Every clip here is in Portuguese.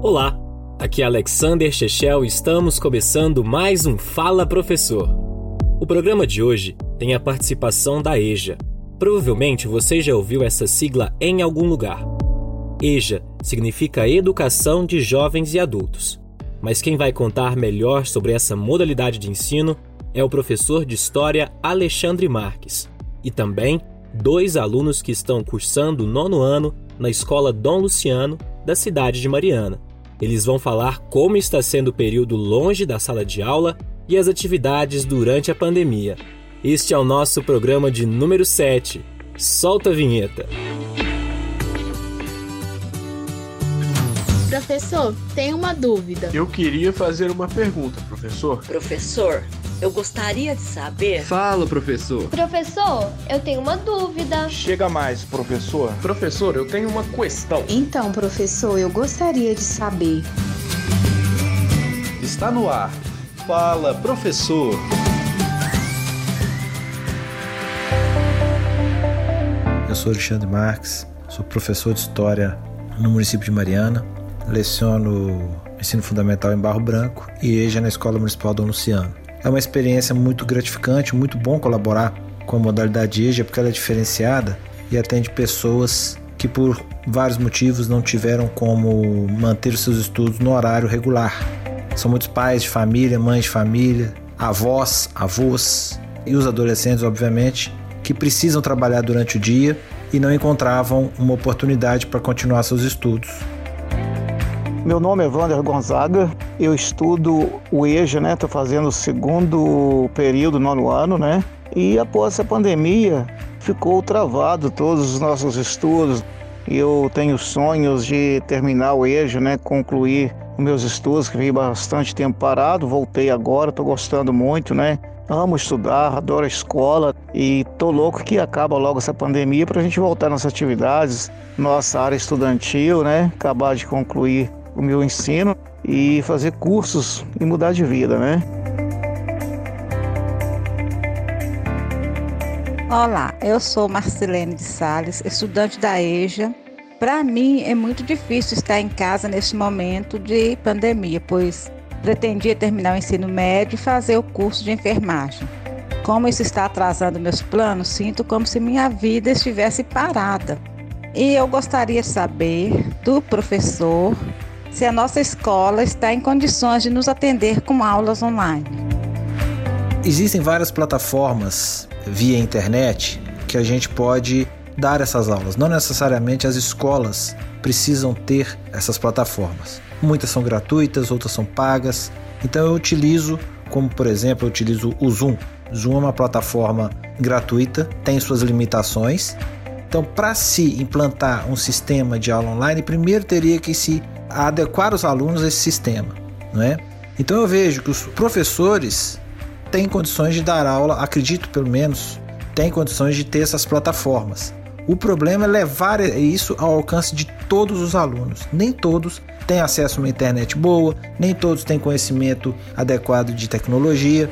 Olá, aqui é Alexander Chechel e estamos começando mais um Fala Professor. O programa de hoje tem a participação da EJA. Provavelmente você já ouviu essa sigla em algum lugar. EJA significa Educação de Jovens e Adultos. Mas quem vai contar melhor sobre essa modalidade de ensino é o professor de História Alexandre Marques e também dois alunos que estão cursando o nono ano na Escola Dom Luciano, da cidade de Mariana. Eles vão falar como está sendo o período longe da sala de aula e as atividades durante a pandemia. Este é o nosso programa de número 7. Solta a vinheta. Professor, tenho uma dúvida. Eu queria fazer uma pergunta, professor. Professor, eu gostaria de saber. Fala, professor. Professor, eu tenho uma dúvida. Chega mais, professor. Professor, eu tenho uma questão. Então, professor, eu gostaria de saber. Está no ar. Fala, professor. Eu sou Alexandre Marques, sou professor de História no município de Mariana, leciono ensino fundamental em Barro Branco e EJA na Escola Municipal Dom Luciano. É uma experiência muito gratificante, muito bom colaborar com a modalidade EJA porque ela é diferenciada e atende pessoas que por vários motivos não tiveram como manter os seus estudos no horário regular. São muitos pais de família, mães de família, avós, avós e os adolescentes, obviamente, que precisam trabalhar durante o dia e não encontravam uma oportunidade para continuar seus estudos. Meu nome é Wander Gonzaga, eu estudo o EJA, né? Estou fazendo o segundo período, nono ano, né? E após essa pandemia, ficou travado todos os nossos estudos. Eu tenho sonhos de terminar o EJA, né? Concluir meus estudos, que vim bastante tempo parado. Voltei agora, estou gostando muito, né? Amo estudar, adoro a escola e tô louco que acaba logo essa pandemia para a gente voltar nas atividades, nossa área estudantil, né? Acabar de concluir o meu ensino e fazer cursos e mudar de vida, né? Olá, eu sou Marcelene de Sales, estudante da EJA. Para mim é muito difícil estar em casa neste momento de pandemia, pois pretendia terminar o ensino médio e fazer o curso de enfermagem. Como isso está atrasando meus planos, sinto como se minha vida estivesse parada. E eu gostaria de saber do professor se a nossa escola está em condições de nos atender com aulas online. Existem várias plataformas via internet que a gente pode dar essas aulas. Não necessariamente as escolas precisam ter essas plataformas. Muitas são gratuitas, outras são pagas. Então eu utilizo, como por exemplo, eu utilizo o Zoom. Zoom é uma plataforma gratuita, tem suas limitações. Então, para se implantar um sistema de aula online, primeiro teria que se adequar os alunos a esse sistema, não é? Então eu vejo que os professores têm condições de dar aula, acredito pelo menos, têm condições de ter essas plataformas. O problema é levar isso ao alcance de todos os alunos. Nem todos têm acesso a uma internet boa, nem todos têm conhecimento adequado de tecnologia.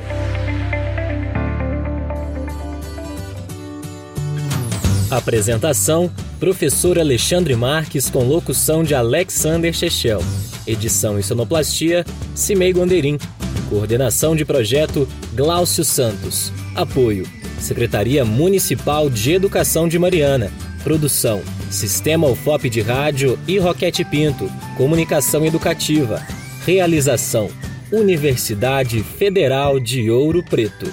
Apresentação: Professor Alexandre Marques com locução de Alexander Chechel. Edição e sonoplastia: Cimei Gonderim. Coordenação de projeto: Gláucio Santos. Apoio: Secretaria Municipal de Educação de Mariana. Produção: Sistema UFOP de Rádio e Roquete Pinto. Comunicação Educativa. Realização: Universidade Federal de Ouro Preto.